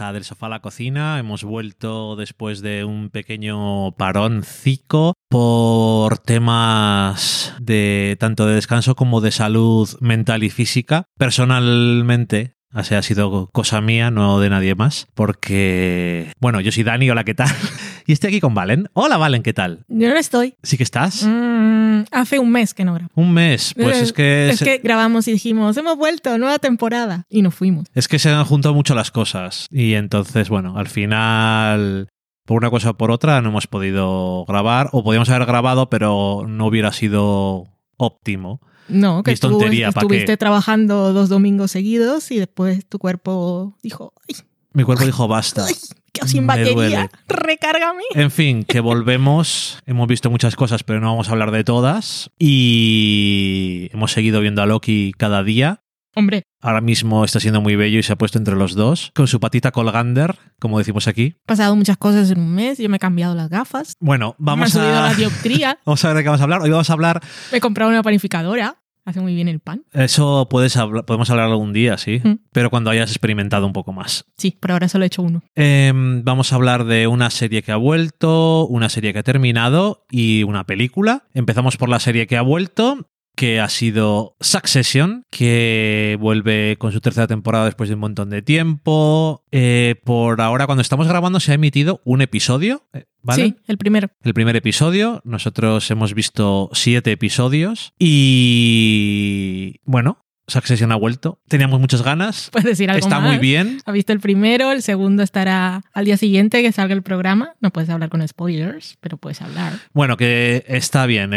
Del Sofá a la Cocina. Hemos vuelto después de un pequeño paroncico por temas de tanto de descanso como de salud mental y física. Personalmente, Ha sido cosa mía, no de nadie más. Porque, bueno, yo soy Dani, hola, ¿qué tal? Y estoy aquí con Valen. Hola, Valen, ¿qué tal? Yo no estoy. ¿Sí que estás? Mm, hace un mes que no grabo. Un mes, pues Eh, es que... Es se- que grabamos y dijimos, hemos vuelto, nueva temporada. Y nos fuimos. Es que se han juntado mucho las cosas. Y entonces, bueno, al final, por una cosa o por otra, no hemos podido grabar. O podíamos haber grabado, pero no hubiera sido óptimo. No, que Y es estuvo- tontería, ¿pa' estuviste trabajando dos domingos seguidos y después tu cuerpo dijo, ¡ay, Mi cuerpo dijo basta. ay! Sin batería, recárgame. En fin, que volvemos. Hemos visto muchas cosas, pero no vamos a hablar de todas. Y hemos seguido viendo a Loki cada día. Hombre, Ahora mismo está siendo muy bello y se ha puesto entre los dos, con su patita colgander, como decimos aquí. han pasado muchas cosas en un mes. Yo me he cambiado las gafas. Bueno, me vamos subido a... la dioptría. Vamos a ver de qué vamos a hablar. Hoy vamos a hablar me he comprado una panificadora. Hace muy bien el pan. Eso puedes hablar- podemos hablar algún día, sí, Mm. pero cuando hayas experimentado un poco más. Sí, por ahora solo he hecho uno. Em, vamos a hablar de una serie que ha vuelto, una serie que ha terminado y una película. Empezamos por la serie que ha vuelto que ha sido Succession, que vuelve con su tercera temporada después de un montón de tiempo. Eh, por ahora, cuando estamos grabando, se ha emitido un episodio, eh, ¿vale? Sí, el primero. el primer episodio. Nosotros hemos visto siete episodios y bueno, Succession ha vuelto. Teníamos muchas ganas. Puedes decir algo Está más. muy bien. Ha visto el primero, el segundo estará al día siguiente que salga el programa. No puedes hablar con spoilers, pero puedes hablar. Bueno, que está bien.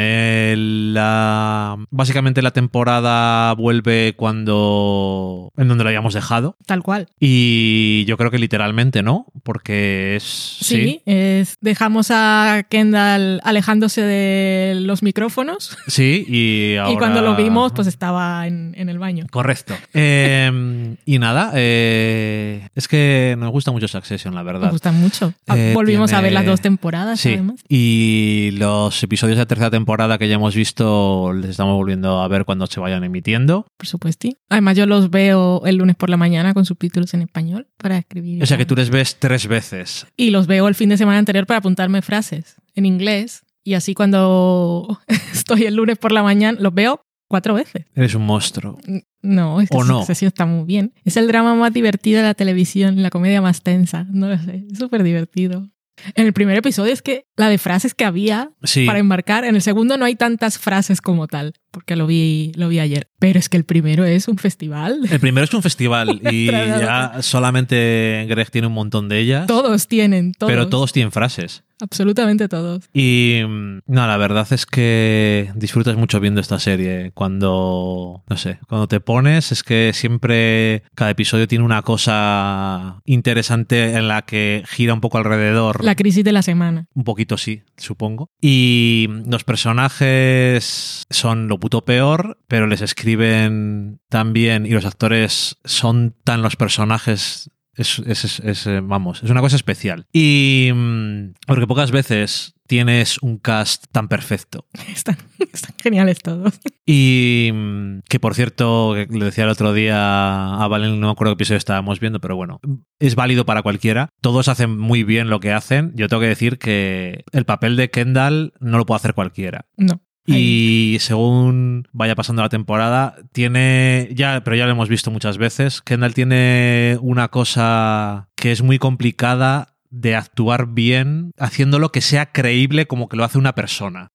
la- básicamente la temporada vuelve cuando en donde lo habíamos dejado Tal cual. y yo creo que literalmente no, porque es Sí, es, dejamos a Kendall alejándose de los micrófonos sí y ahora y cuando lo vimos pues estaba en, en el baño. Correcto. Eh, y nada, eh, es que nos gusta mucho Succession, la verdad. gustan mucho. Ah, Eh, Volvimos a tiene- ver las dos temporadas Sí, además. y los episodios de la tercera temporada que ya hemos visto les estamos volviendo a ver cuando se vayan emitiendo. Por supuesto. Además yo los veo el lunes por la mañana con subtítulos en español para escribir. O sea que tú les ves tres veces. Y los veo el fin de semana anterior para apuntarme frases en inglés. Y así cuando estoy el lunes por la mañana, los veo cuatro veces. Eres un monstruo. No, es que ¿O no? Succession está muy bien. Es el drama más divertido de la televisión, la comedia más tensa. No lo sé, es súper divertido. En el primer episodio es que la de frases que había Sí. para embarcar, en el segundo no hay tantas frases como tal, porque lo vi, lo vi ayer. Pero es que el primero es un festival. El primero es un festival y ya solamente Greg tiene un montón de ellas. Todos tienen, todos. Pero todos tienen frases. Absolutamente todos. Y mm, no, la verdad es que disfrutas mucho viendo esta serie. Cuando, no sé, cuando te pones, es que siempre cada episodio tiene una cosa interesante en la que gira un poco alrededor. La crisis de la semana. Un poquito sí, supongo. Y los personajes son lo puto peor, pero les escriben tan bien y los actores son tan los personajes. Es, es- es- es, eh, vamos, es una cosa especial. Y mm, porque pocas veces tienes un cast tan perfecto. Están, están geniales todos. Y mm, que por cierto, le decía el otro día a Valen, no me acuerdo qué episodio estábamos viendo, pero bueno, es válido para cualquiera. Todos hacen muy bien lo que hacen. Yo tengo que decir que el papel de Kendall no lo puede hacer cualquiera. No. Y según vaya pasando la temporada, tiene ya, pero ya lo hemos visto muchas veces, Kendall tiene una cosa que es muy complicada de actuar bien, haciéndolo que sea creíble como que lo hace una persona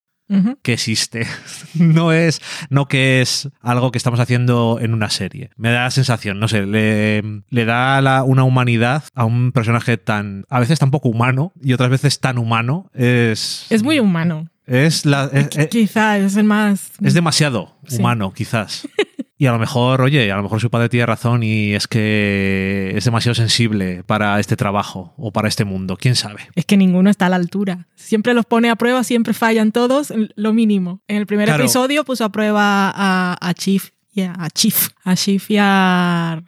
que existe. No es, no que es algo que estamos haciendo en una serie. Me da la sensación, no sé, le, le da la- una humanidad a un personaje tan, a veces tan poco humano y otras veces tan humano. Es, Es muy humano. Es la, es- es- Quizás es el más. es demasiado Sí. humano, quizás. Y a lo mejor, oye, a lo mejor su padre tiene razón y es que es demasiado sensible para este trabajo o para este mundo. ¿Quién sabe? Es que ninguno está a la altura. Siempre los pone a prueba, siempre fallan todos, lo mínimo. En el primer Claro. episodio puso a prueba a, a Chief y a, a Chief, a Chief y a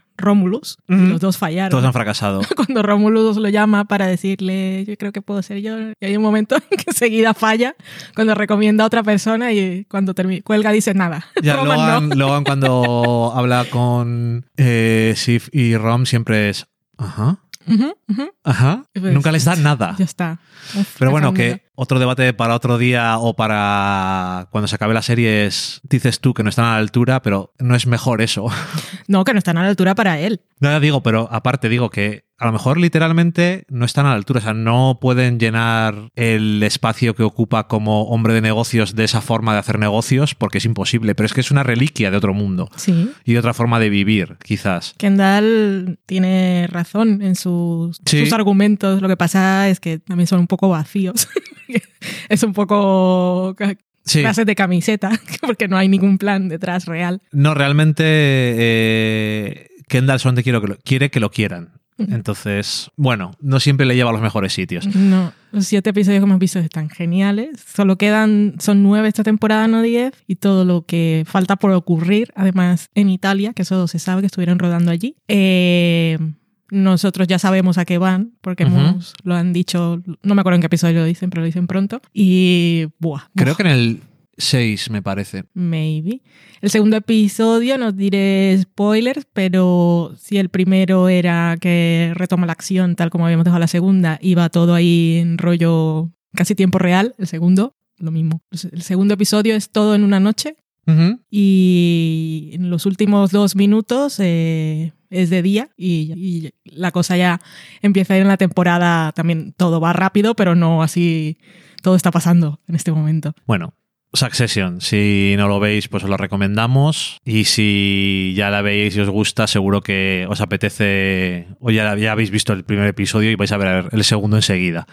Y Ujú. Los dos fallaron. Todos han fracasado. Cuando Romulus lo llama para decirle, yo creo que puedo ser yo, y hay un momento en que enseguida falla cuando recomienda a otra persona y cuando termina, cuelga dice nada. Ya, Roman Logan, no. Logan cuando habla con eh, Sif y Rom siempre es, ajá. Ajá. Pues, Nunca les dan nada. Ya está. Uf, Pero bueno, que otro debate para otro día o para cuando se acabe la serie es, dices tú que no están a la altura, pero no es mejor eso. No, que no están a la altura para él. Nada digo, pero aparte digo que a lo mejor literalmente no están a la altura, o sea, no pueden llenar el espacio que ocupa como hombre de negocios de esa forma de hacer negocios porque es imposible, pero es que es una reliquia de otro mundo Sí. y de otra forma de vivir, quizás. Kendall tiene razón en sus, Sí. sus argumentos. Lo que pasa es que también son un poco vacíos. es un poco Sí. frases de camiseta, porque no hay ningún plan detrás real. No, realmente eh, Kendall solamente quiere que, lo, quiere que lo quieran. Entonces, bueno, no siempre le lleva a los mejores sitios. No, los siete episodios que hemos visto están geniales. Solo quedan, son nueve esta temporada, no diez, y todo lo que falta por ocurrir, además en Italia, que eso se sabe que estuvieron rodando allí. Eh, nosotros ya sabemos a qué van, porque hemos, lo han dicho, no me acuerdo en qué episodio lo dicen, pero lo dicen pronto. Y, buah, Creo que en el 6, me parece. Maybe. El segundo episodio, no diré spoilers, pero si el primero era que retoma la acción, tal como habíamos dejado la segunda, iba todo ahí en rollo casi tiempo real. El segundo, lo mismo. El segundo episodio es todo en una noche y en los últimos dos minutos eh, es de día y, la cosa ya empieza a ir en la temporada. También todo va rápido, pero no así. Todo está pasando en este momento. Bueno, Succession, si no lo veis, pues os lo recomendamos. Y si ya la veis y os gusta, seguro que os apetece, o ya, ya habéis visto el primer episodio y vais a ver el segundo enseguida.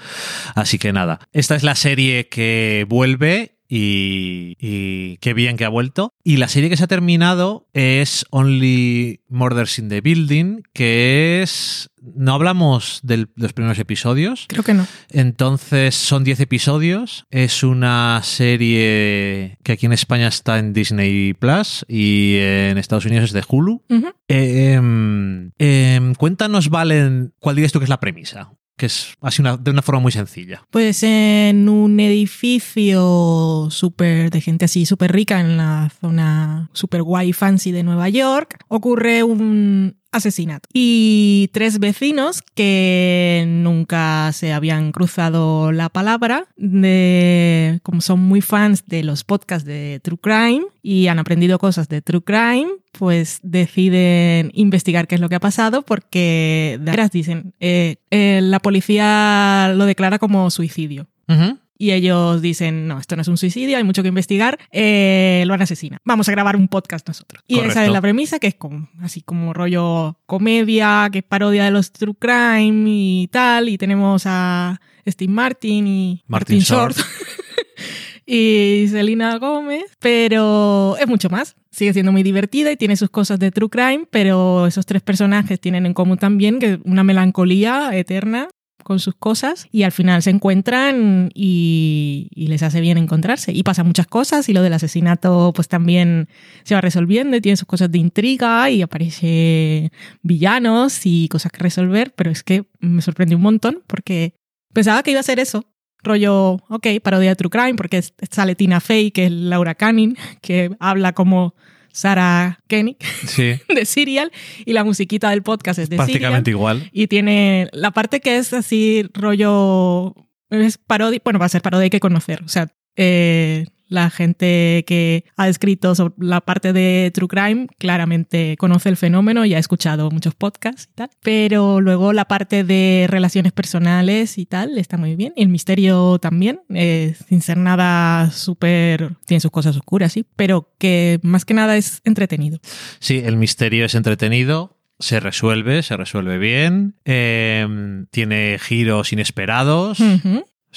Así que nada, esta es la serie que vuelve. Y, y qué bien que ha vuelto. Y la serie que se ha terminado es Only Murders in the Building, que es... No hablamos de los primeros episodios, Creo que no. entonces son 10 episodios. Es una serie que aquí en España está en Disney Plus y en Estados Unidos es de Hulu. Eh, em, em, cuéntanos, Valen, cuál dirías tú que es la premisa. Que es así una, de una forma muy sencilla. Pues en un edificio súper de gente así súper rica en la zona súper guay fancy de Nueva York ocurre un asesinato. Y tres vecinos que nunca se habían cruzado la palabra de como son muy fans de los podcasts de True Crime y han aprendido cosas de True Crime pues deciden investigar qué es lo que ha pasado porque de veras dicen eh, eh, la policía lo declara como suicidio y ellos dicen, no, esto no es un suicidio, hay mucho que investigar, eh, lo han asesinado. Vamos a grabar un podcast nosotros. Y esa es la premisa, que es como, así como rollo comedia, que es parodia de los True Crime y tal. Y tenemos a Steve Martin y Martin Short. y Selena Gómez, pero es mucho más. Sigue siendo muy divertida y tiene sus cosas de True Crime, pero esos tres personajes tienen en común también que una melancolía eterna con sus cosas y al final se encuentran y, les hace bien encontrarse. Y pasan muchas cosas y lo del asesinato pues también se va resolviendo y tiene sus cosas de intriga y aparece villanos y cosas que resolver, pero es que me sorprendió un montón porque pensaba que iba a ser eso. Rollo, ok, parodia de True Crime, porque sale Tina Fey, que es Laura Canning, que habla como Sarah Koenig Sí, de Serial, y la musiquita del podcast es de Serial. prácticamente igual. Y tiene la parte que es así, rollo. Es parodia. Bueno, va a ser parodia, hay que conocer. O sea, eh, la gente que ha escrito sobre la parte de True Crime claramente conoce el fenómeno y ha escuchado muchos podcasts y tal. Pero luego la parte de relaciones personales y tal está muy bien. Y el misterio también, eh, sin ser nada súper. Tiene sus cosas oscuras, sí. Pero que más que nada es entretenido. Sí, el misterio es entretenido, se resuelve, se resuelve bien, eh, tiene giros inesperados.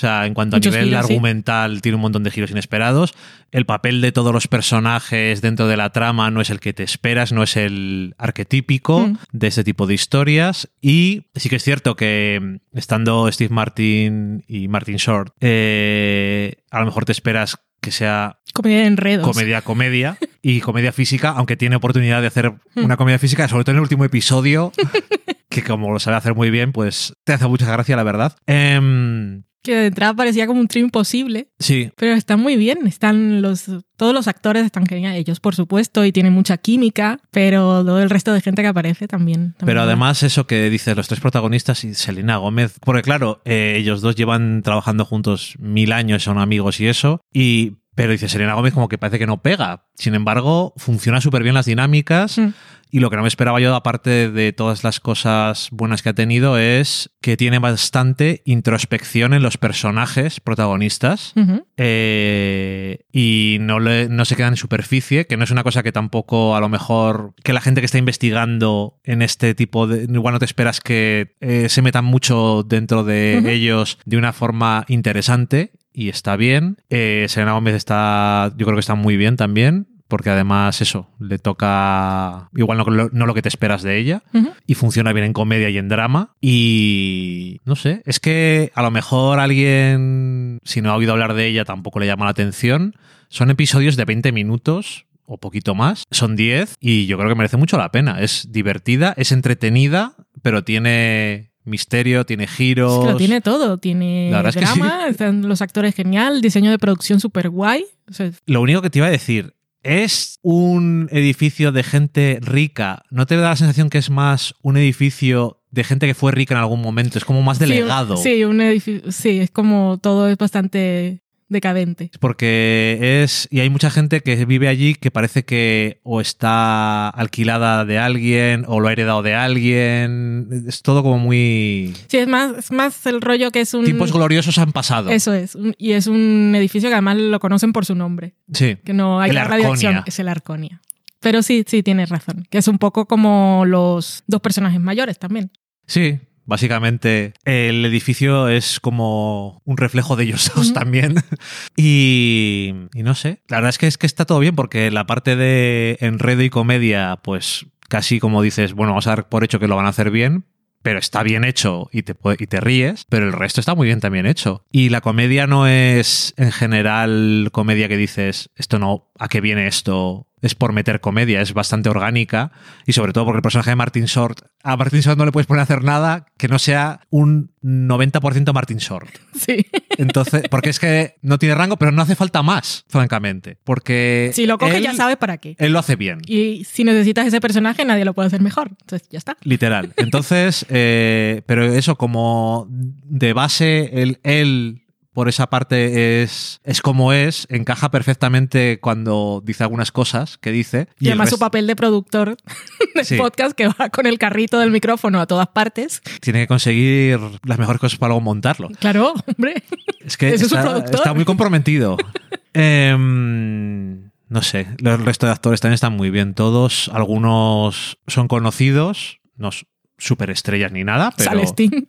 O sea, en cuanto a Muchos nivel giros, sí. argumental, tiene un montón de giros inesperados. El papel de todos los personajes dentro de la trama no es el que te esperas, no es el arquetípico Mm. de este tipo de historias. Y sí que es cierto que mm, estando Steve Martin y Martin Short, eh, a lo mejor te esperas que sea Comedia de enredos. comedia comedia y comedia física, aunque tiene oportunidad de hacer Hmm. una comedia física, sobre todo en el último episodio, que como lo sabe hacer muy bien, pues te hace mucha gracia, la verdad. Em, Que de entrada parecía como un trío imposible. sí, Pero está muy bien, están los, todos los actores están geniales, ellos por supuesto, y tienen mucha química, pero todo el resto de gente que aparece también. también pero además eso que dices, los tres protagonistas y Selena Gómez, porque claro, eh, ellos dos llevan trabajando juntos mil años, son amigos y eso, y pero dice Selena Gómez como que parece que no pega. Sin embargo, funciona súper bien las dinámicas. Mm. Y lo que no me esperaba yo, aparte de todas las cosas buenas que ha tenido, es que tiene bastante introspección en los personajes protagonistas. Eh, y no, le- no se queda en superficie, que no es una cosa que tampoco a lo mejor que la gente que está investigando en este tipo de... Igual no te esperas que eh, se metan mucho dentro de ellos de una forma interesante y está bien. Eh, Selena Gómez está, yo creo que está muy bien también. Porque además eso, le toca igual no, lo- no lo que te esperas de ella y funciona bien en comedia y en drama. Y no sé, es que a lo mejor alguien, si no ha oído hablar de ella, tampoco le llama la atención. Son episodios de 20 minutos o poquito más, son 10 y yo creo que merece mucho la pena. Es divertida, es entretenida, pero tiene misterio, tiene giros. Es que lo tiene todo, tiene La verdad es que drama, están los actores genial, diseño de producción súper guay. O sea, Lo único que te iba a decir, es un edificio de gente rica. ¿No te da la sensación que es más un edificio de gente que fue rica en algún momento? Es como más sí, delegado. Sí, un edificio, sí, es como todo es bastante decadente. Porque es. Y hay mucha gente que vive allí que parece que o está alquilada de alguien o lo ha heredado de alguien. Es todo como muy. Sí, es más, es más el rollo que es un... Tiempos gloriosos han pasado. Eso es, y es un edificio que además lo conocen por su nombre, Sí. que no hay El Arconia. es el Arconia. Pero sí, sí, tienes razón, que es un poco como los dos personajes mayores también. Sí. Básicamente, el edificio es como un reflejo de ellos dos también. Y, y no sé. La verdad es que es que está todo bien porque la parte de enredo y comedia, pues casi como dices, bueno, vamos a dar por hecho que lo van a hacer bien, pero está bien hecho y te, y te ríes, pero el resto está muy bien también hecho. Y la comedia no es en general comedia que dices, esto no, ¿a qué viene esto? Es por meter comedia, es bastante orgánica y sobre todo porque el personaje de Martin Short, a Martin Short no le puedes poner a hacer nada que no sea un 90% Martin Short. Sí. Entonces, porque es que no tiene rango, pero no hace falta más, francamente. Porque. Si lo coges él- ya sabes para qué. Él lo hace bien. Y si necesitas ese personaje, nadie lo puede hacer mejor. Entonces, ya está. Literal. Entonces, eh, pero eso, como de base, él, él por esa parte es, es como es, encaja perfectamente cuando dice algunas cosas que dice. Y, además su papel de productor de Sí. podcast que va con el carrito del micrófono a todas partes. tiene que conseguir las mejores cosas para luego montarlo. Claro, hombre. Es que es está, está muy comprometido. Em, no sé, el resto de actores también están muy bien todos. Algunos son conocidos, no superestrellas ni nada, pero Sale Sting.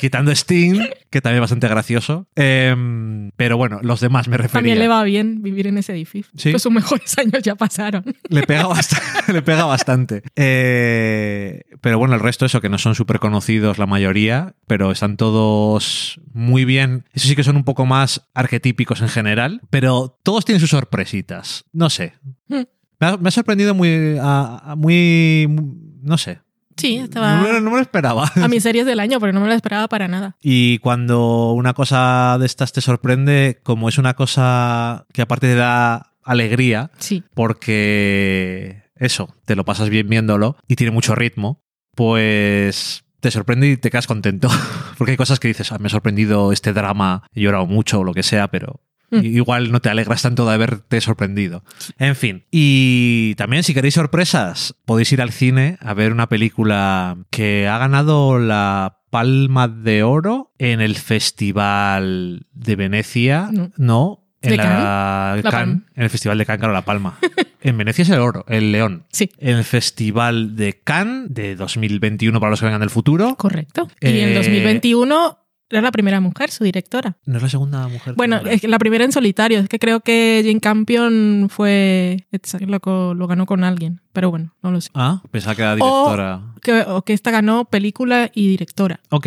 Quitando Sting, que también es bastante gracioso. Em, pero bueno, los demás me refería. También le va bien vivir en ese edificio. Sí. Pues sus mejores años ya pasaron. Le pega bastante. le pega bastante. Eh, pero bueno, el resto, eso, que no son súper conocidos la mayoría, pero están todos muy bien. Eso sí que son un poco más arquetípicos en general, pero todos tienen sus sorpresitas. No sé. Hmm. Me ha, me ha sorprendido muy, a- a- muy, no sé. Sí, No, estaba me- no me lo esperaba. a mis series del año, pero no me lo esperaba para nada. Y cuando una cosa de estas te sorprende, como es una cosa que aparte te da alegría, Sí. porque eso, te lo pasas bien viéndolo y tiene mucho ritmo, pues te sorprende y te quedas contento. Porque hay cosas que dices, "Ah, me ha sorprendido este drama, he llorado mucho o lo que sea, pero Mm. igual no te alegras tanto de haberte sorprendido. En fin, y también si queréis sorpresas, podéis ir al cine a ver una película que ha ganado la Palma de Oro en el Festival de Venecia. No. No, en ¿De la? La en el Festival de Cannes ganó la Palma. en Venecia es el oro, el león. Sí, En el Festival de Cannes de 2021 para los que vengan del futuro. correcto. Y en Eh, 2021 Era la primera mujer, su directora. ¿No es la segunda mujer? Bueno, es la primera en solitario. Es que creo que Jane Campion fue. Lo, lo ganó con alguien. Pero bueno, no lo sé. Ah, pensaba que era directora. Que, o que esta ganó película y directora. Ok,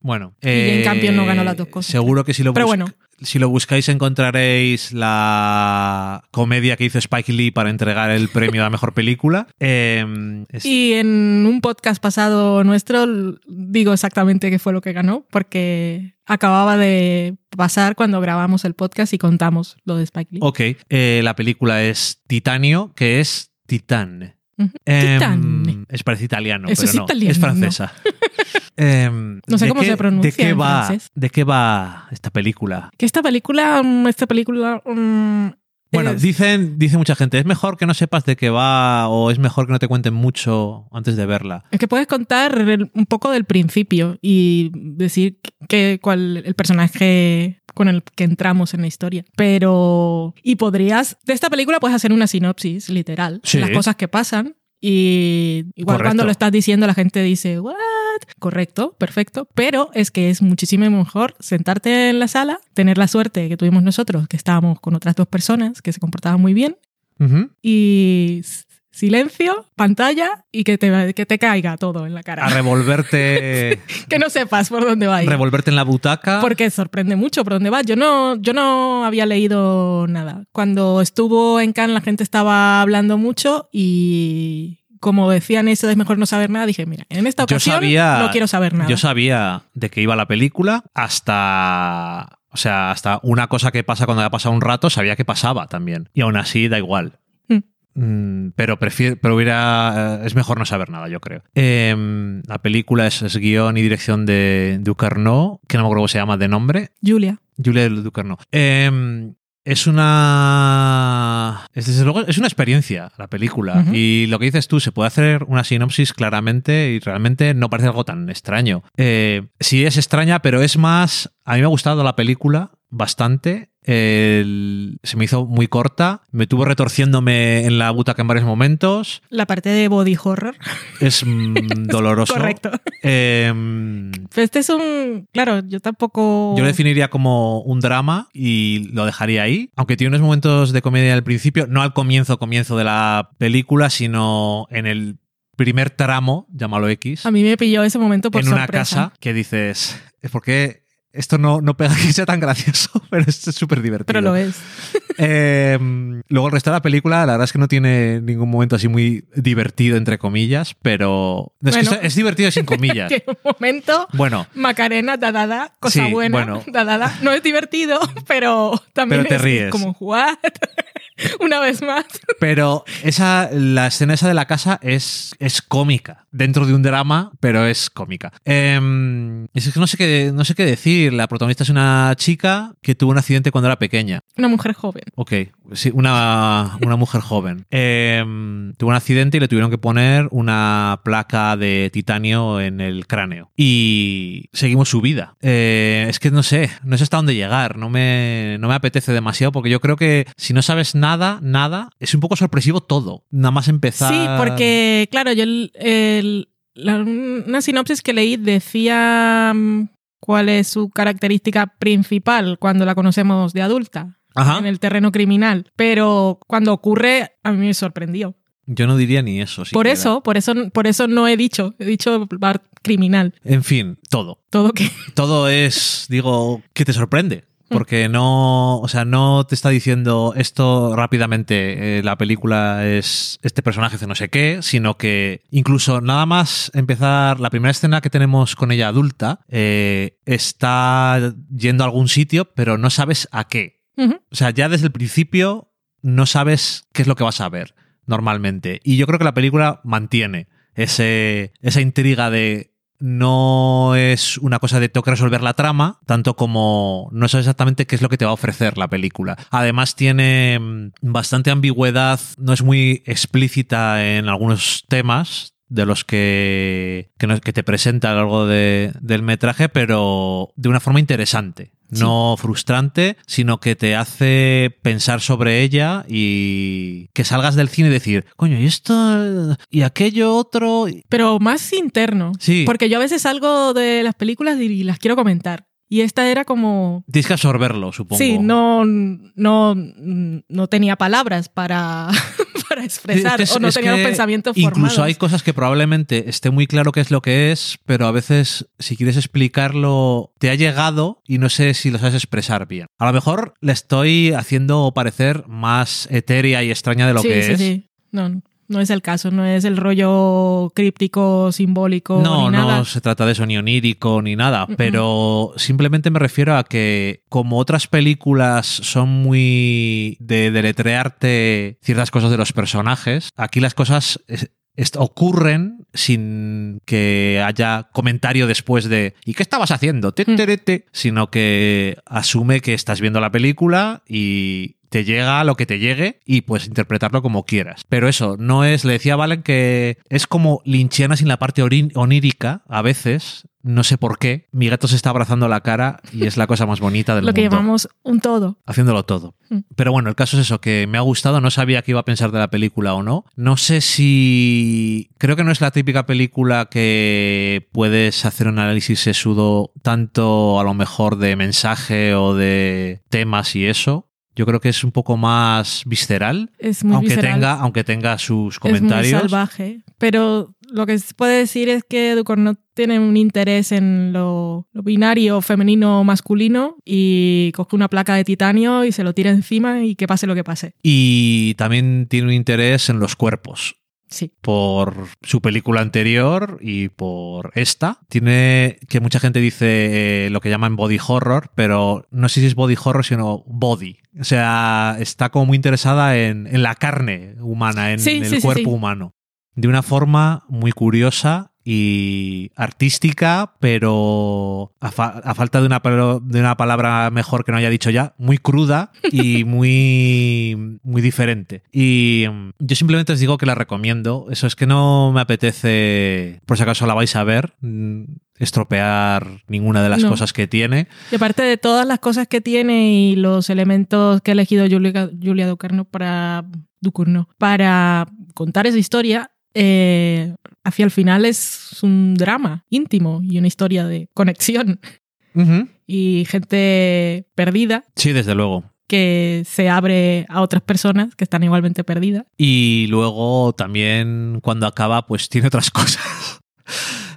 bueno. Y Jane Campion no ganó las dos cosas. Seguro que si lo, Pero bus- bueno. Si lo buscáis encontraréis la comedia que hizo Spike Lee para entregar el premio a la mejor película. Eh, es- Y en un podcast pasado nuestro digo exactamente qué fue lo que ganó, porque acababa de pasar cuando grabamos el podcast y contamos lo de Spike Lee. Ok, eh, la película es Titanio, que es Titán. Em, Titane. es parece italiano, Eso pero es no, italiano, es francesa. Em, No sé ¿de cómo qué- se pronuncia ¿De qué en va? francés. ¿De qué va esta película? Que esta película, mm, esta película... mm, Bueno, dicen, dice mucha gente, es mejor que no sepas de qué va o es mejor que no te cuenten mucho antes de verla. Es que puedes contar el- un poco del principio y decir que, cuál el personaje con el que entramos en la historia. Pero. Y podrías. De esta película puedes hacer una sinopsis literal. Sí. Las cosas que pasan. Y igual Correcto. cuando lo estás diciendo, la gente dice, ¿What? Correcto, perfecto. Pero es que es muchísimo mejor sentarte en la sala, tener la suerte que tuvimos nosotros, que estábamos con otras dos personas que se comportaban muy bien, y silencio, pantalla y que te, que te caiga todo en la cara. A revolverte, que no sepas por dónde va a ir. revolverte en la butaca. Porque sorprende mucho por dónde va. Yo no, yo no había leído nada. Cuando estuvo en Cannes la gente estaba hablando mucho y como decían eso es mejor no saber nada, dije, mira, en esta ocasión sabía- no quiero saber nada. Yo sabía de qué iba la película hasta. O sea, hasta una cosa que pasa cuando ha pasado un rato, sabía que pasaba también. Y aún así da igual. Mm. Pero prefiero, pero hubiera, eh, es mejor no saber nada, yo creo. Em, la película es, es guion y dirección de Ducarneau, que no me acuerdo cómo se llama de nombre. Julia. Julia Ducarneau. Em, es una. Es, desde luego, es una experiencia la película. Y lo que dices tú, se puede hacer una sinopsis claramente y realmente no parece algo tan extraño. Eh, sí es extraña, pero es más. A mí me ha gustado la película bastante. El- se me hizo muy corta. Me tuvo retorciéndome en la butaca en varios momentos. La parte de body horror. Es mm, doloroso. Correcto. Em, este es un... Claro, yo tampoco... Yo lo definiría como un drama y lo dejaría ahí. Aunque tiene unos momentos de comedia al principio, no al comienzo, comienzo de la película, sino en el primer tramo, llámalo X, A mí me pilló ese momento por en una casa que dices, ¿por qué esto no, no pega que sea tan gracioso? Pero es súper divertido. Pero lo es. Eh, luego el resto de la película, la verdad es que no tiene ningún momento así muy divertido, entre comillas, pero es, Bueno. divertido sin comillas. un momento... Bueno, Macarena, dadada, cosa Sí, buena, bueno. dadada. No es divertido, pero también Pero te es ríes. como jugar una vez más. Pero esa, la escena esa de la casa es, es cómica. Dentro de un drama, pero es cómica. Em, es que no sé, qué, no sé qué decir. La protagonista es una chica que tuvo un accidente cuando era pequeña. Una mujer joven. Ok, sí, una, una mujer joven. Em, tuvo un accidente y le tuvieron que poner una placa de titanio en el cráneo. Y seguimos su vida. Eh, es que no sé, no sé hasta dónde llegar. No me, no me apetece demasiado porque yo creo que si no sabes nada, nada, es un poco sorpresivo todo. Nada más empezar. Sí, porque, claro, yo el- el- la- una sinopsis que leí decía mm, cuál es su característica principal cuando la conocemos de adulta. Ajá. En el terreno criminal. Pero cuando ocurre, a mí me sorprendió. Yo no diría ni eso. por eso, por eso, por eso no he dicho, he dicho bar criminal. En fin, todo. Todo que. todo es, digo, que te sorprende. Porque no, o sea, no te está diciendo esto rápidamente, eh, la película es este personaje hace no sé qué, sino que incluso nada más empezar la primera escena que tenemos con ella adulta, eh, está yendo a algún sitio, pero no sabes a qué. O sea, ya desde el principio no sabes qué es lo que vas a ver normalmente. Y yo creo que la película mantiene ese, esa intriga de no es una cosa de tengo que resolver la trama, tanto como no sabes exactamente qué es lo que te va a ofrecer la película. Además tiene mm, bastante ambigüedad, no es muy explícita en algunos temas de los que, que te presenta a lo largo de- del metraje, pero de una forma interesante. Sí. No frustrante, sino que te hace pensar sobre ella y que salgas del cine y decir, coño, y esto y aquello otro. Pero más interno. Sí. Porque yo a veces salgo de las películas y las quiero comentar. Y esta era como... Tienes que absorberlo, supongo. Sí, no, no, no tenía palabras para, para expresar Es o no es tenía los que pensamientos Incluso hay cosas que probablemente esté muy claro qué es lo que es, pero a veces, si quieres explicarlo, te ha llegado y no sé si lo sabes expresar bien. A lo mejor le estoy haciendo parecer más etérea y extraña de lo sí, que sí, es. sí. No, no es el caso, no es el rollo críptico, simbólico No, ni nada. no se trata de eso ni onírico ni nada, pero simplemente me refiero a que como otras películas son muy de deletrearte ciertas cosas de los personajes, aquí las cosas es- ocurren sin que haya comentario después de ¿y qué estabas haciendo? Te, Mm. te, te, te", Sino que asume que estás viendo la película y te llega lo que te llegue y puedes interpretarlo como quieras. Pero eso, no es, le decía a Valen que es como linchiana sin la parte onírica a veces. No sé por qué. Mi gato se está abrazando la cara y es la cosa más bonita del Lo que mundo. llamamos un todo. Haciéndolo todo. Mm. Pero bueno, el caso es eso, que me ha gustado, no sabía qué iba a pensar de la película o no. No sé si... Creo que no es la típica película que puedes hacer un análisis sesudo tanto a lo mejor de mensaje o de temas y eso. Yo creo que es un poco más visceral, Es muy aunque visceral. tenga, aunque tenga sus Es muy comentarios. salvaje. Pero lo que se puede decir es que Ducorn tiene un interés en lo, lo binario femenino-masculino y coge una placa de titanio y se lo tira encima y que pase lo que pase. Y también tiene un interés en los cuerpos. Sí. por su película anterior y por esta. Tiene que mucha gente dice eh, lo que llaman body horror, pero no sé si es body horror, sino body. O sea, está como muy interesada en, en la carne humana, en Sí, el sí, cuerpo humano. De una forma muy curiosa y artística, pero a, fa- a falta de una, de una palabra mejor que no haya dicho ya, muy cruda y muy, muy diferente. Y mm, yo simplemente os digo que la recomiendo. Eso es que no me apetece, por si acaso la vais a ver, mm, estropear ninguna de las No. cosas que tiene. Y aparte de todas las cosas que tiene y los elementos que ha elegido Julia, Julia Ducournau para, Ducournau para contar esa historia, eh, hacia el final es un drama íntimo y una historia de conexión y gente perdida Sí, desde luego. que se abre a otras personas que están igualmente perdidas. Y luego también cuando acaba, pues tiene otras cosas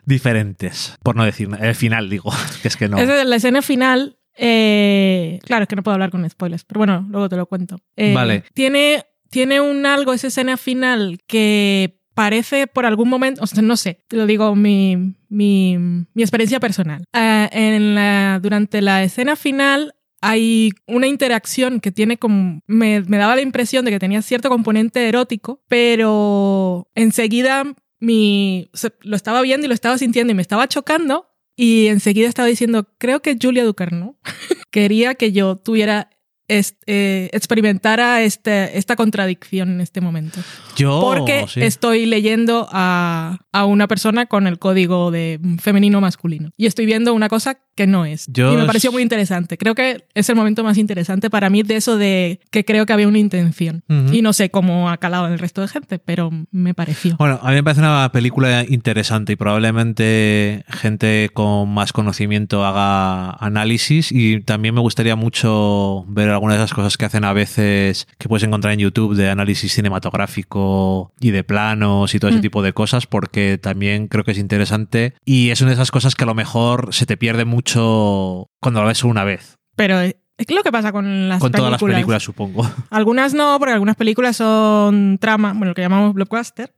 diferentes. Por no decir nada. El final, digo, que es que no. Esa es la escena final. eh, claro, es que no puedo hablar con spoilers, pero bueno, luego te lo cuento. Eh, Vale. Tiene, tiene un algo, esa escena final, que parece por algún momento, o sea, no sé, te lo digo mi, mi, mi experiencia personal. Ah, en durante la escena final hay una interacción que tiene como... Me, me daba la impresión de que tenía cierto componente erótico, pero enseguida mi, lo estaba viendo y lo estaba sintiendo y me estaba chocando y enseguida estaba diciendo, creo que Julia Ducarno quería que yo tuviera, est- eh, experimentara este, esta contradicción en este momento. Yo, Porque sí. estoy leyendo a, a una persona con el código de femenino-masculino y estoy viendo una cosa que no es. Yo y me pareció muy interesante. Creo que es el momento más interesante para mí de eso de que creo que había una intención. Y no sé cómo ha calado en el resto de gente, pero me pareció. Bueno, a mí me parece una película interesante y probablemente gente con más conocimiento haga análisis y también me gustaría mucho ver algunas de esas cosas que hacen a veces que puedes encontrar en YouTube de análisis cinematográfico y de planos y todo ese Mm. tipo de cosas porque también creo que es interesante y es una de esas cosas que a lo mejor se te pierde mucho cuando la ves solo una vez, Pero es que lo que pasa con las con películas. todas las películas supongo. Algunas no, porque algunas películas son trama, bueno, lo que llamamos blockbuster.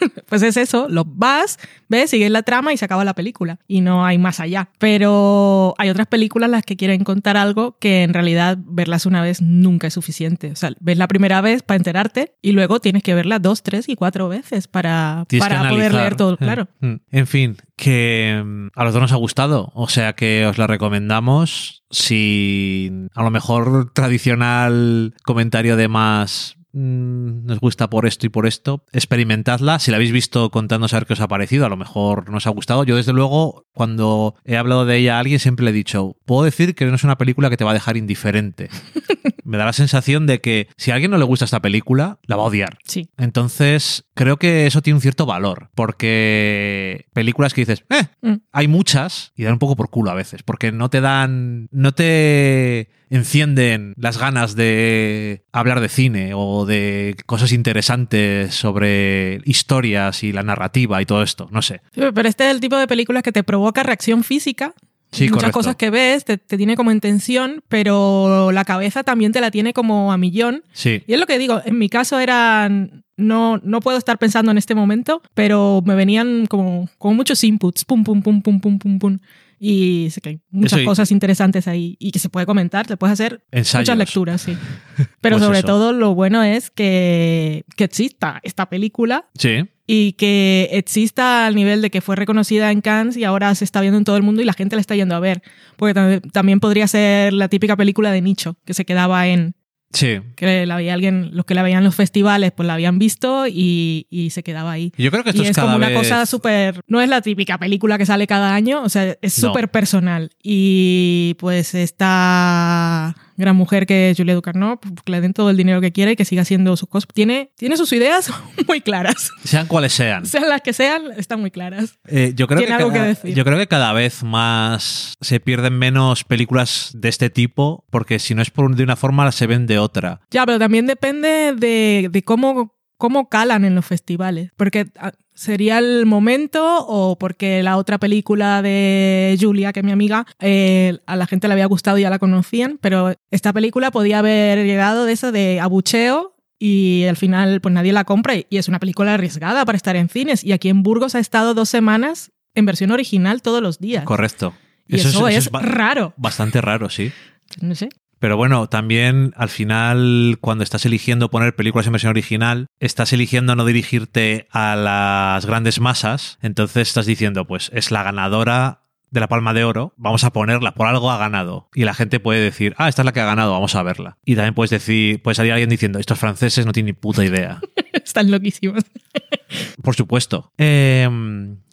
pues es eso, lo vas, ves, sigues la trama y se acaba la película. Y no hay más allá. Pero hay otras películas las que quieren contar algo que en realidad verlas una vez nunca es suficiente. O sea, ves la primera vez para enterarte y luego tienes que verla dos, tres y cuatro veces para, Tienes para poder leer todo, Eh, claro. mm. En fin, que mm, a los dos nos ha gustado, o sea que os la recomendamos. Si a lo mejor tradicional comentario de más mm, nos gusta por esto y por esto, experimentadla. Si la habéis visto, contadnos a ver qué os ha parecido. A lo mejor nos ha gustado. Yo, desde luego, cuando he hablado de ella a alguien, siempre le he dicho: Puedo decir que no es una película que te va a dejar indiferente. Me da la sensación de que si a alguien no le gusta esta película, la va a odiar. Sí. Entonces, creo que eso tiene un cierto valor, porque películas que dices, eh, Mm. hay muchas y dan un poco por culo a veces, porque no te dan, no te encienden las ganas de hablar de cine o de cosas interesantes sobre historias y la narrativa y todo esto, no sé. Sí, Pero este es el tipo de películas que te provoca reacción física. Sí, Muchas correcto. cosas que ves te, te tiene como en tensión, pero la cabeza también te la tiene como a millón. Sí, Y es lo que digo, en mi caso eran. No, no puedo estar pensando en este momento, pero me venían como, como muchos inputs, pum, pum, pum, pum, pum, pum, pum. Y sé que hay muchas y- cosas interesantes ahí y que se puede comentar, te puedes hacer ensayos. muchas lecturas, sí. Pero Pues sobre eso. todo lo bueno es que, que exista esta película Sí, y que exista al nivel de que fue reconocida en Cannes y ahora se está viendo en todo el mundo y la gente la está yendo a ver. Porque tam- también podría ser la típica película de nicho que se quedaba en sí. que la veía alguien, los que la veían en los festivales, pues la habían visto y, y se quedaba ahí. Yo creo que esto Y es cada como una cosa súper. No es la típica película que sale cada año, o sea, es No. súper personal. Y pues esta gran mujer que es Julia Ducarneau, pues, que le den todo el dinero que quiera y que siga haciendo sus cosas. Tiene, tiene sus ideas muy claras. Sean cuales sean. Sean las que sean, están muy claras. Eh, yo, creo que Tiene algo cada, que decir. yo creo que cada vez más se pierden menos películas de este tipo porque si no es por de una forma se ven de otra. Ya, pero también depende de, de cómo, cómo calan en los festivales. Porque ah, sería el momento o porque la otra película de Julia, que es mi amiga, eh, a la gente le había gustado y ya la conocían, pero esta película podía haber llegado de eso de abucheo y al final pues nadie la compra y, es una película arriesgada para estar en cines. Y aquí en Burgos ha estado dos semanas en versión original todos los días. Correcto. Y eso, es, raro. bastante raro, sí. No sé. Pero bueno, también al final, cuando estás eligiendo poner películas en versión original, estás eligiendo no dirigirte a las grandes masas. Entonces estás diciendo, pues es la ganadora de la Palma de Oro, vamos a ponerla, por algo ha ganado. Y la gente puede decir, ah, esta es la que ha ganado, vamos a verla. Y también puedes decir, puede salir alguien diciendo, estos franceses no tienen ni puta idea. Están loquísimos. Por supuesto. Eh,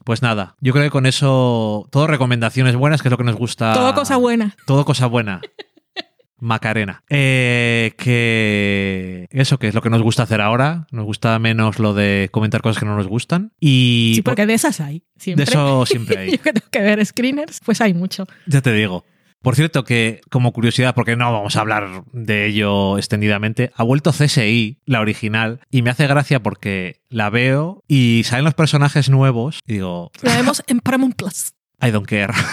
pues nada, yo creo que con eso, todo recomendaciones buenas, que es lo que nos gusta. Todo cosa buena. Todo cosa buena. Macarena. Eh, que eso que es lo que nos gusta hacer ahora. Nos gusta menos lo de comentar cosas que no nos gustan. Y Sí, porque de esas hay. de eso siempre hay. Yo que tengo que ver screeners, pues hay mucho. Ya te digo. Por cierto, que como curiosidad, porque no vamos a hablar de ello extendidamente, ha vuelto CSI, la original, y me hace gracia porque la veo y salen los personajes nuevos y digo, La vemos en Paramount Plus. I don't care.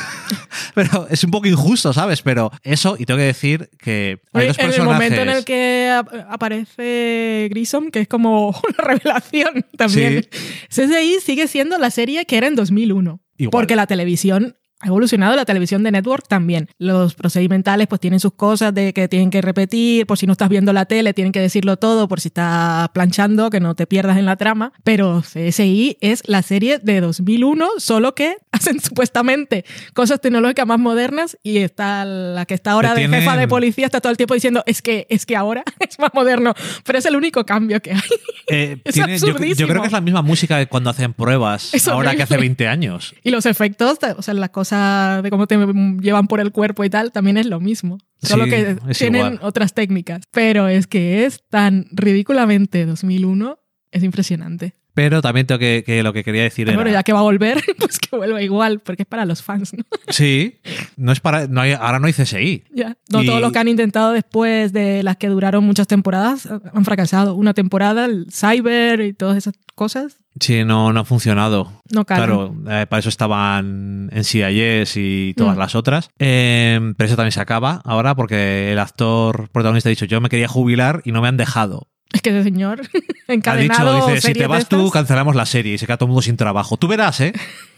Pero es un poco injusto, ¿sabes? Pero eso, y tengo que decir que hay dos en el personajes. momento en el que ap- aparece Grissom, que es como una revelación también. CSI sigue siendo la serie que era en 2001. Igual. Porque la televisión ha evolucionado, la televisión de network también. Los procedimentales pues tienen sus cosas de que tienen que repetir, por si no estás viendo la tele, tienen que decirlo todo, por si estás planchando, que no te pierdas en la trama. Pero CSI es la serie de 2001, solo que hacen supuestamente cosas tecnológicas más modernas y está la que está ahora Que de tienen- jefa de policía, está todo el tiempo diciendo, es que, es que ahora es más moderno. Pero es el único cambio que hay. Eh, Es tiene- yo, creo que es la misma música que cuando hacen pruebas, Es ahora que hace horrible. 20 años. Y los efectos, o sea, las cosas de cómo te llevan por el cuerpo y tal, también es lo mismo. Solo Sí, que tienen igual. otras técnicas. Pero es que es tan ridículamente 2001, es impresionante. Pero también tengo que, que lo que quería decir Pero era. bueno, ya que va a volver, pues que vuelva igual, porque es para los fans, ¿no? Sí, no es para. No hay, ahora no hay CSI. Ya. No, Y- todos los que han intentado después de las que duraron muchas temporadas eh, han fracasado. Una temporada, el Cyber y todas esas cosas, Sí, no, no ha funcionado. no. Claro, eh, para eso estaban en CIS y todas Mm. las otras. Eh, pero eso también se acaba ahora porque el actor protagonista ha dicho: Yo me quería jubilar y no me han dejado. Es que ese señor Ha encadenado dicho: dice, Si te vas tú, estas". cancelamos la serie y se queda todo el mundo sin trabajo. Tú verás, ¿eh?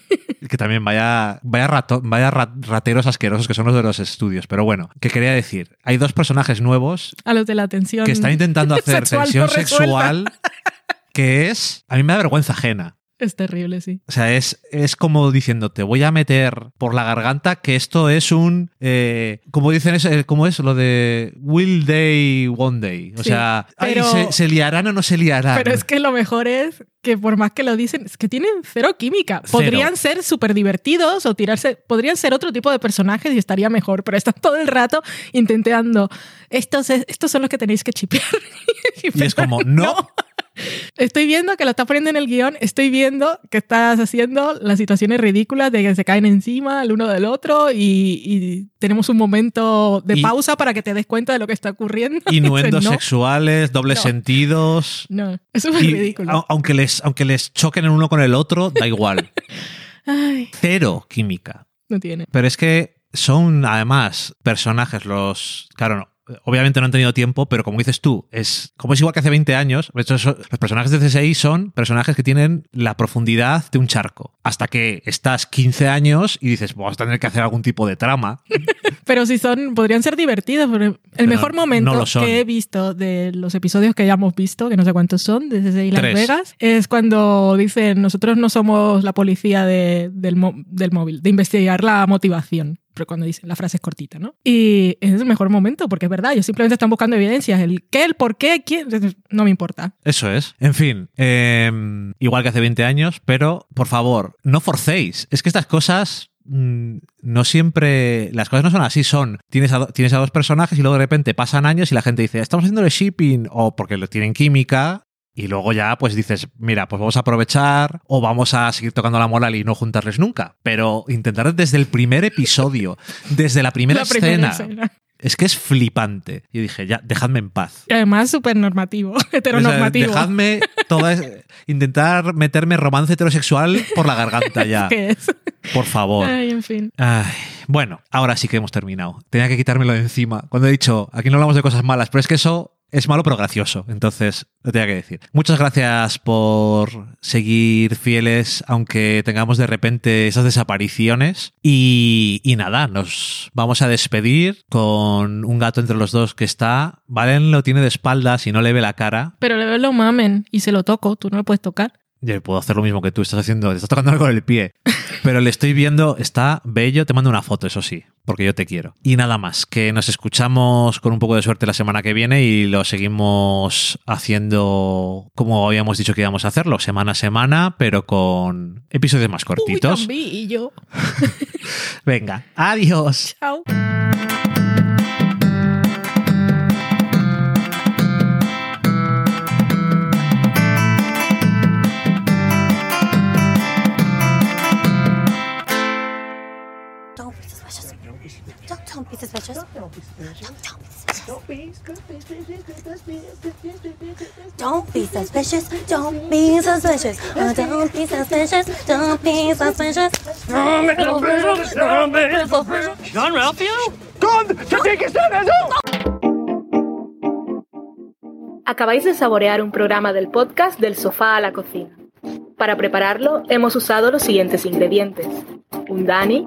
que también vaya, vaya, rato- vaya ra- rateros asquerosos que son los de los estudios. Pero bueno, que quería decir: hay dos personajes nuevos a los de la atención que están intentando hacer sexual tensión no sexual que es. A mí me da vergüenza ajena. Es terrible, sí. O sea, es, es como diciendo, te voy a meter por la garganta que esto es un... eh, como dicen, es, eh, ¿cómo es? Lo de will day, one day. O Sí, sea, ay, pero- ¿se, se liarán o no se liarán? Pero es que lo mejor es que por más que lo dicen, es que tienen cero química. Cero. Podrían ser súper divertidos o tirarse, podrían ser otro tipo de personajes y estaría mejor, pero están todo el rato intentando, estos, es- estos son los que tenéis que chipear. Y es como, no, Estoy viendo que lo estás poniendo en el guion, estoy viendo que estás haciendo las situaciones ridículas de que se caen encima el uno del otro y, y tenemos un momento de Y- pausa para que te des cuenta de lo que está ocurriendo. Innuendos Dices, no, sexuales, dobles No. sentidos. No, eso es Y ridículo. au- aunque les, aunque les choquen el uno con el otro, da igual. Ay, Cero química. no tiene. Pero es que son además personajes los. Claro, no. Obviamente no han tenido tiempo, pero como dices tú, es como es igual que hace 20 años. los personajes de CSI son personajes que tienen la profundidad de un charco. Hasta que estás 15 años y dices, vas a tener que hacer algún tipo de trama. Pero si son, podrían ser divertidos. porque el Pero mejor momento no que he visto de los episodios que ya hemos visto, que no sé cuántos son, de CSI Las Tres. Vegas, es cuando dicen, nosotros no somos la policía de- del, mo- del móvil, de investigar la motivación. Pero cuando dicen, la frase es cortita, ¿no? Y es el mejor momento, porque es verdad, ellos simplemente están buscando evidencias. El qué, el por qué, quién, no me importa. Eso es. En fin, eh, igual que hace 20 años, pero por favor, no forcéis. Es que estas cosas mm, no siempre. Las cosas no son así, son. Tienes a, tienes a dos personajes y luego de repente pasan años y la gente dice, estamos haciendo el shipping, o porque lo tienen química. Y luego ya, pues dices, mira, pues vamos a aprovechar o vamos a seguir tocando la moral y no juntarles nunca. Pero intentar desde el primer episodio, desde la primera, la primera escena, escena. es que es flipante. Yo dije, ya, dejadme en paz. Y además súper normativo, O sea, heteronormativo. dejadme toda es- intentar meterme romance heterosexual por la garganta ya. ¿Qué es? Por favor. Ay, en fin. Ay, bueno, ahora sí que hemos terminado. Tenía que quitármelo de encima. Cuando he dicho, aquí no hablamos de cosas malas, pero es que eso es malo pero gracioso. Entonces, lo tenía que decir. Muchas gracias por seguir fieles, aunque tengamos de repente esas desapariciones. Y, y nada, nos vamos a despedir con un gato entre los dos que está. Valen lo tiene de espaldas y no le ve la cara. Pero le veo lo mamen y se lo toco, tú no lo puedes tocar. Yo puedo hacer lo mismo que tú estás haciendo, te estás tocando con el pie. Pero le estoy viendo, está bello, te mando una foto, eso sí, porque yo te quiero. Y nada más, que nos escuchamos con un poco de suerte la semana que viene y lo seguimos haciendo como habíamos dicho que íbamos a hacerlo, semana a semana, pero con episodios más cortitos. Uy, y yo. Venga, adiós. Chao. Suspicious. Acabáis de saborear un programa del podcast Del sofá a la cocina. Para prepararlo hemos usado los siguientes ingredientes. Un Dani,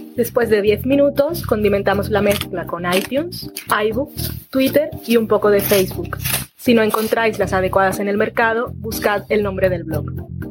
Después de 10 minutos, condimentamos la mezcla con iTunes, iBooks, Twitter y un poco de Facebook. Si no encontráis las adecuadas en el mercado, buscad el nombre del blog.